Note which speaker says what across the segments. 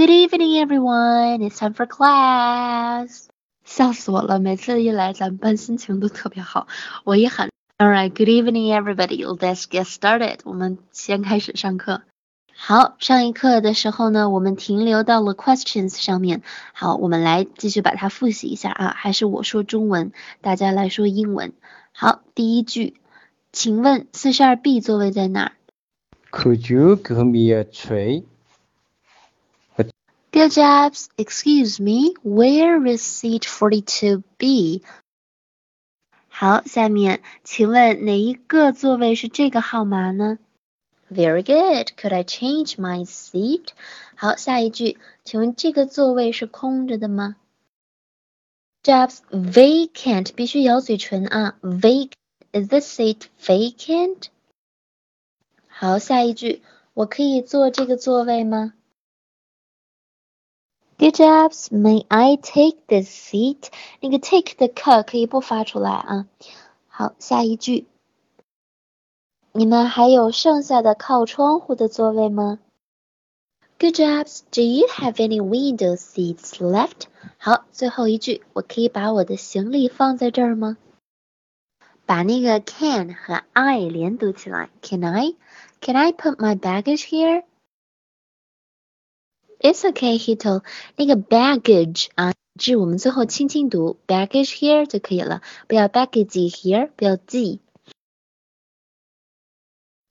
Speaker 1: Good evening, everyone. It's time for class. 笑死我了！每次一来，咱们班心情都特别好。我一喊，Alright, good evening, everybody. Let's get started. 我们先开始上课。好，上一课的时候呢，我们停留到了 questions 上面。好，我们来继续把它复习一下啊。还是我说中文，大家来说英文。好，第一句，请问四十二 B 座位在哪儿？
Speaker 2: Could you give me a tray?
Speaker 1: Good jobs. Excuse me, where is seat forty-two B? 好，下面请问哪一个座位是这个号码呢？Very good. Could I change my seat? 好，下一句，请问这个座位是空着的吗？Jobs vacant 必须咬嘴唇啊，vacant. Is the seat vacant? 好，下一句，我可以坐这个座位吗 ？Good jobs. May I take this seat? 那个 take 的 k 可以不发出来啊。好，下一句，你们还有剩下的靠窗户的座位吗？Good jobs. Do you have any window seats left? 好，最后一句，我可以把我的行李放在这儿吗？把那个 can 和 I 连读起来。Can I? Can I put my baggage here? It's okay, Hito。那个 baggage 啊，是我们最后轻轻读 baggage here 就可以了，不要 baggage here，不要 g。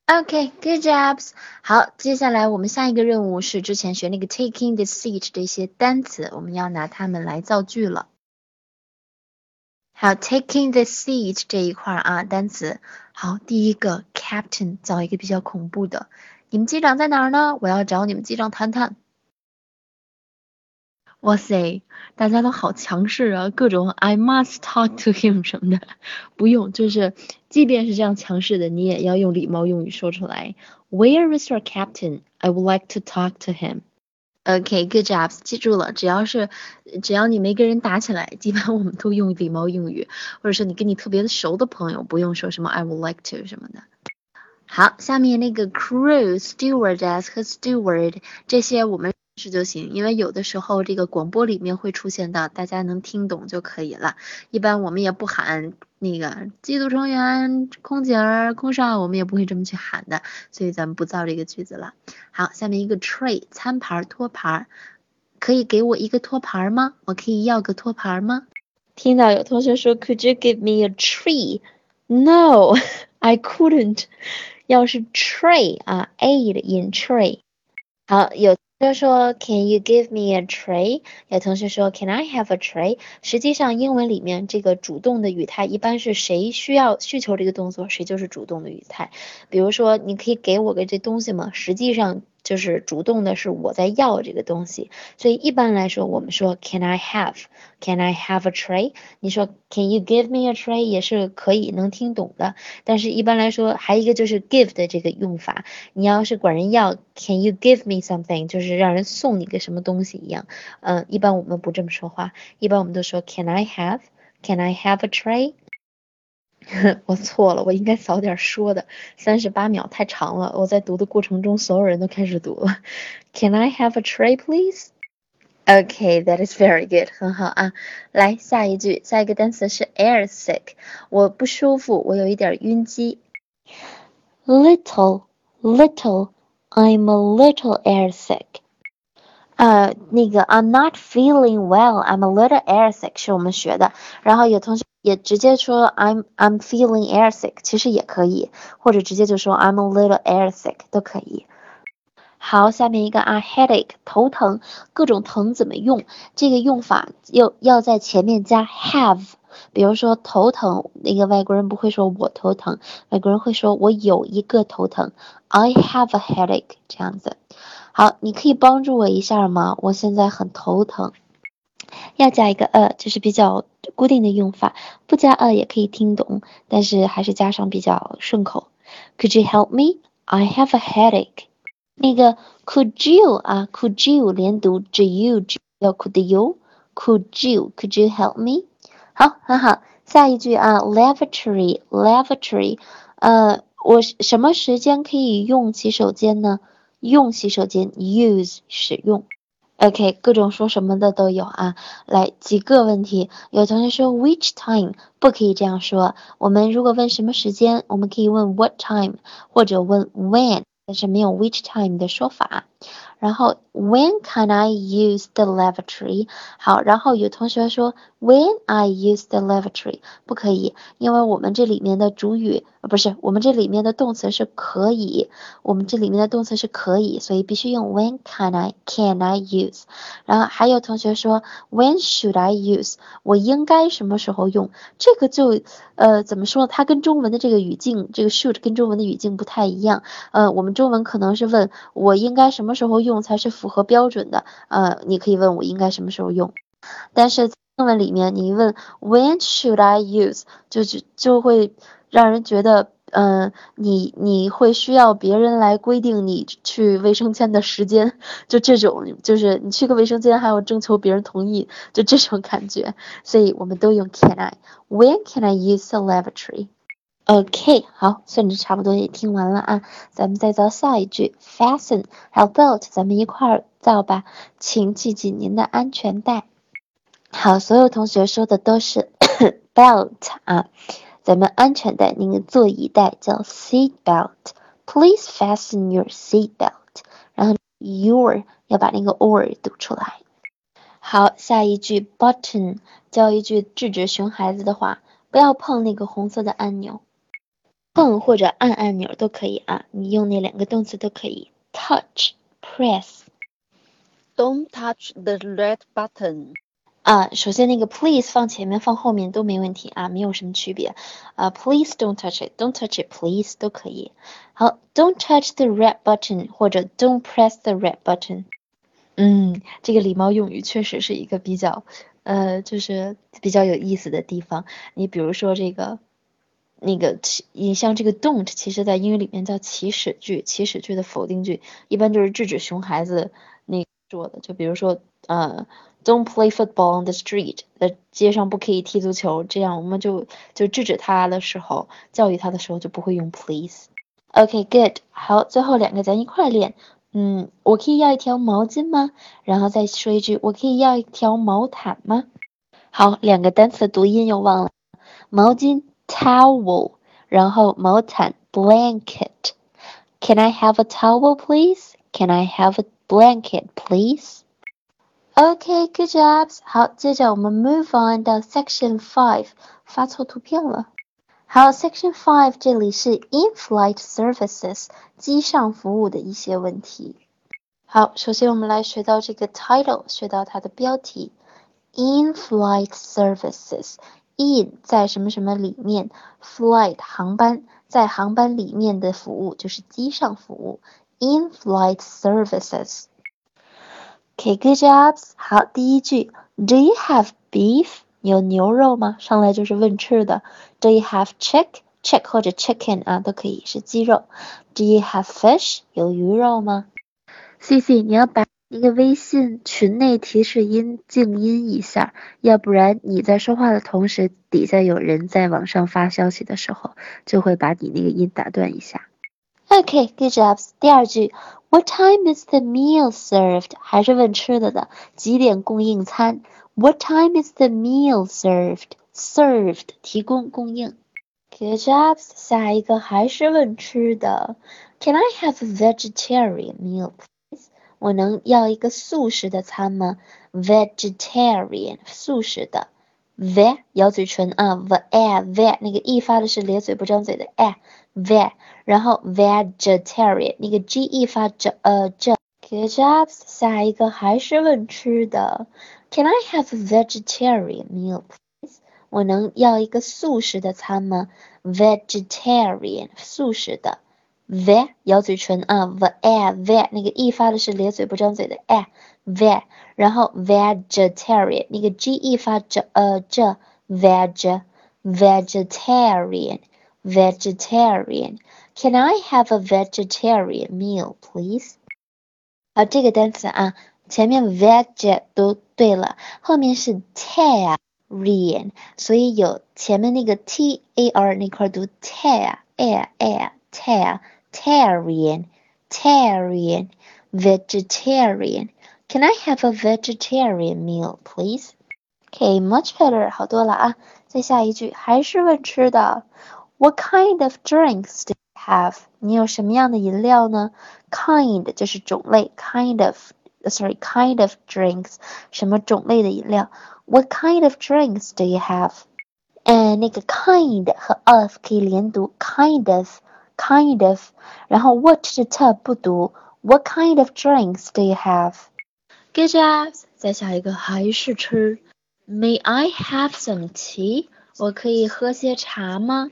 Speaker 1: OK，good jobs。好，接下来我们下一个任务是之前学那个 taking the seat 这些单词，我们要拿它们来造句了。好，taking the seat 这一块啊，单词。好，第一个 captain，找一个比较恐怖的。你们机长在哪儿呢？我要找你们机长谈谈。哇塞，大家都好强势啊！各种 I must talk to him 什么的，不用，就是即便是这样强势的，你也要用礼貌用语说出来。Where is your captain? I would like to talk to him. Okay, good jobs. 记住了，只要是只要你没跟人打起来，基本我们都用礼貌用语，或者说你跟你特别的熟的朋友，不用说什么 I would like to 什么的。好，下面那个 crew, stewardess 和 steward 这些我们。是就行，因为有的时候这个广播里面会出现的，大家能听懂就可以了。一般我们也不喊那个机组成员、空姐儿、空少，我们也不会这么去喊的，所以咱们不造这个句子了。好，下面一个 tray 餐盘、托盘，可以给我一个托盘吗？我可以要个托盘吗？听到有同学说 Could you give me a tree? No, I couldn't。要是 tray 啊，aid in tray。好，有。他说 Can you give me a tray？有同学说 Can I have a tray？实际上英文里面这个主动的语态一般是谁需要需求这个动作，谁就是主动的语态。比如说你可以给我个这东西吗？实际上。就是主动的是我在要这个东西，所以一般来说我们说 Can I have？Can I have a tray？你说 Can you give me a tray？也是可以能听懂的，但是一般来说还一个就是 give 的这个用法，你要是管人要 Can you give me something？就是让人送你个什么东西一样，嗯，一般我们不这么说话，一般我们都说 Can I have？Can I have a tray？我错了，我应该早点说的。三十八秒太长了，我在读的过程中，所有人都开始读了。Can I have a tray, please? Okay, that is very good，很好啊。来下一句，下一个单词是 air sick，我不舒服，我有一点晕机。Little, little, I'm a little air sick。呃，那个 I'm not feeling well, I'm a little air sick 是我们学的。然后有同学。也直接说 I'm I'm feeling airsick，其实也可以，或者直接就说 I'm a little airsick 都可以。好，下面一个啊，headache 头疼，各种疼怎么用？这个用法要要在前面加 have，比如说头疼，那个外国人不会说我头疼，外国人会说我有一个头疼，I have a headache 这样子。好，你可以帮助我一下吗？我现在很头疼。要加一个 a，就是比较固定的用法，不加 a 也可以听懂，但是还是加上比较顺口。Could you help me? I have a headache. 那个 Could you 啊，Could you 连读，J U 要 Could you？Could you？Could you help me？好，很好。下一句啊，Lavatory，Lavatory，呃，我什么时间可以用洗手间呢？用洗手间，use 使用。OK，各种说什么的都有啊。来几个问题，有同学说 which time 不可以这样说。我们如果问什么时间，我们可以问 what time 或者问 when，但是没有 which time 的说法。然后 When can I use the lavatory？好，然后有同学说 When I use the lavatory 不可以，因为我们这里面的主语呃不是，我们这里面的动词是可以，我们这里面的动词是可以，所以必须用 When can I can I use？然后还有同学说 When should I use？我应该什么时候用？这个就呃怎么说？它跟中文的这个语境，这个 should 跟中文的语境不太一样。呃，我们中文可能是问我应该什么时候。用才是符合标准的，呃，你可以问我应该什么时候用，但是英文里面你一问 When should I use，就就就会让人觉得，嗯，你你会需要别人来规定你去卫生间的时间，就这种，就是你去个卫生间还要征求别人同意，就这种感觉，所以我们都用 Can I？When can I use the lavatory？OK，好，算着差不多也听完了啊，咱们再造下一句，fasten 还有 belt，咱们一块儿造吧，请系紧您的安全带。好，所有同学说的都是 belt 啊，咱们安全带那个座椅带叫 seat belt，please fasten your seat belt，然后 your 要把那个 or 读出来。好，下一句 button 教一句制止熊孩子的话，不要碰那个红色的按钮。碰或者按按钮都可以啊，你用那两个动词都可以。Touch, press.
Speaker 3: Don't touch the red button.
Speaker 1: 啊，首先那个 please 放前面放后面都没问题啊，没有什么区别。啊，please don't touch it, don't touch it, please 都可以。好，don't touch the red button 或者 don't press the red button。嗯，这个礼貌用语确实是一个比较呃，就是比较有意思的地方。你比如说这个。那个，你像这个 don't，其实在英语里面叫祈使句，祈使句的否定句，一般就是制止熊孩子那做的。就比如说，呃，don't play football on the street，在街上不可以踢足球，这样我们就就制止他的时候，教育他的时候就不会用 please。OK，good，好，最后两个咱一块练。嗯，我可以要一条毛巾吗？然后再说一句，我可以要一条毛毯吗？好，两个单词的读音又忘了，毛巾。towel，然后毛毯 blanket。Can I have a towel, please? Can I have a blanket, please? Okay, good jobs. 好，接着我们 move on 到 section five，发错图片了。好，section five 这里是 in-flight services 机上服务的一些问题。好，首先我们来学到这个 title，学到它的标题，in-flight services。 in 在什么什么里面，flight 航班在航班里面的服务就是机上服务，in-flight services。Okay，good jobs。好，第一句，Do you have beef？有牛肉吗？上来就是问吃的。Do you have chick？chick 或者 chicken 啊都可以，是鸡肉。Do you have fish？有鱼肉吗？C C，你要把。那个微信群内提示音静音一下，要不然你在说话的同时，底下有人在网上发消息的时候，就会把你那个音打断一下。OK，good job。第二句，What time is the meal served？还是问吃的的，几点供应餐？What time is the meal served？Served 提供供应。Good job。下一个还是问吃的，Can I have vegetarian meal？我能要一个素食的餐吗？Vegetarian，素食的。ve 咬嘴唇啊，ve ve 那个 e 发的是咧嘴不张嘴的 e ve，然后 vegetarian 那个 g e 发着呃这。Good job，下一个还是问吃的。Can I have a vegetarian meal, please？我能要一个素食的餐吗？Vegetarian，素食的。 ve 咬嘴唇啊，ve ve 那个 e 发的是咧嘴不张嘴的 e ve，然后 vegetarian 那个 g e 发着呃这 veg vegetarian vegetarian Can I have a vegetarian meal please？好，这个单词啊，前面 veg 都对了，后面是 tarian，所以有前面那个 t a r 那块读 tar air air tar。 Tarian, Tarian, vegetarian， Can I have a vegetarian meal, please? Okay, much better，好多了啊。再下一句还是问吃的。What kind of drinks do you have？你有什么样的饮料呢？Kind 就是种类，kind of，sorry，kind of drinks，什么种类的饮料？What kind of drinks do you have？嗯，那个 kind 和 of 可以连读，kind Kind of，然后 what 是 t 不读。What kind of drinks do you have? Good job. 再下一个还是吃。May I have some tea? 我可以喝些茶吗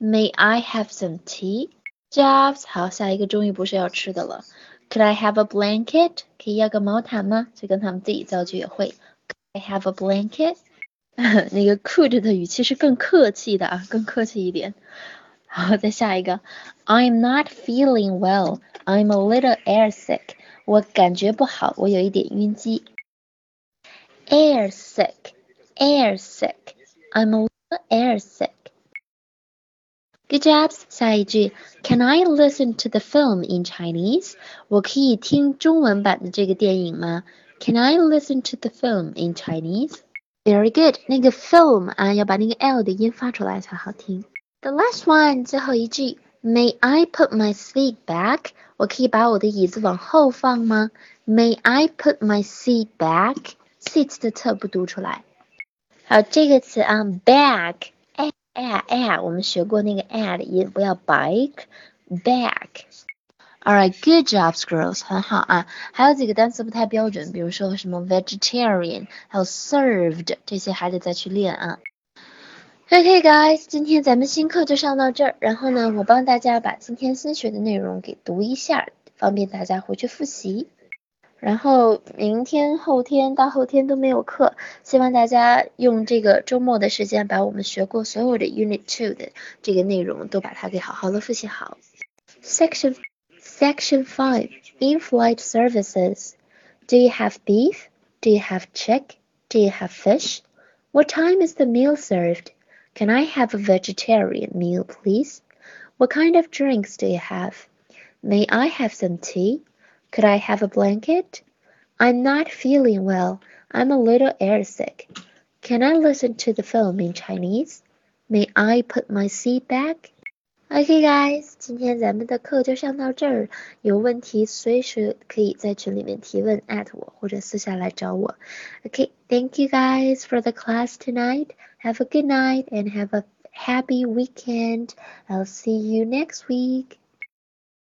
Speaker 1: ？May I have some tea? Jobs. 好，下一个终于不是要吃的了。Could I have a blanket? 可以要个毛毯吗？这跟他们自己造句也会。Could I have a blanket? 那个 could 的语气是更客气的啊，更客气一点。好，再下一个。I'm not feeling well. I'm a little airsick. 我感觉不好，我有一点晕机。Air sick, air sick. I'm a little air sick. Good jobs. 下一句，Can I listen to the film in Chinese? 我可以听中文版的这个电影吗？Can I listen to the film in Chinese? Very good. 那个 film 啊，要把那个 l 的音发出来才好听。 The last one，最后一句，May I put my seat back？我可以把我的椅子往后放吗？May I put my seat back？seat 的侧不读出来。好，这个词啊，back，哎哎哎，我们学过那个 a 的音，不要 bike，back。Alright，good jobs, girls，很好啊。还有几个单词不太标准，比如说什么 vegetarian，还有 served，这些还得再去练啊。 OK guys，今天咱们新课就上到这儿。然后呢，我帮大家把今天新学的内容给读一下，方便大家回去复习。然后明天、后天、大后天都没有课，希望大家用这个周末的时间，把我们学过所有的 Unit Two 的这个内容都把它给好好的复习好。Section Section Five In-flight services. Do you have beef? Do you have chick? Do you have fish? What time is the meal served? Can I have a vegetarian meal, please? What kind of drinks do you have? May I have some tea? Could I have a blanket? I'm not feeling well. I'm a little airsick. Can I listen to the film in Chinese? May I put my seat back? Okay, guys，今天咱们的课就上到这儿。有问题随时可以在群里面提问，at 我或者私下来找我。Okay, thank you guys for the class tonight. Have a good night and have a happy weekend. I'll see you next week.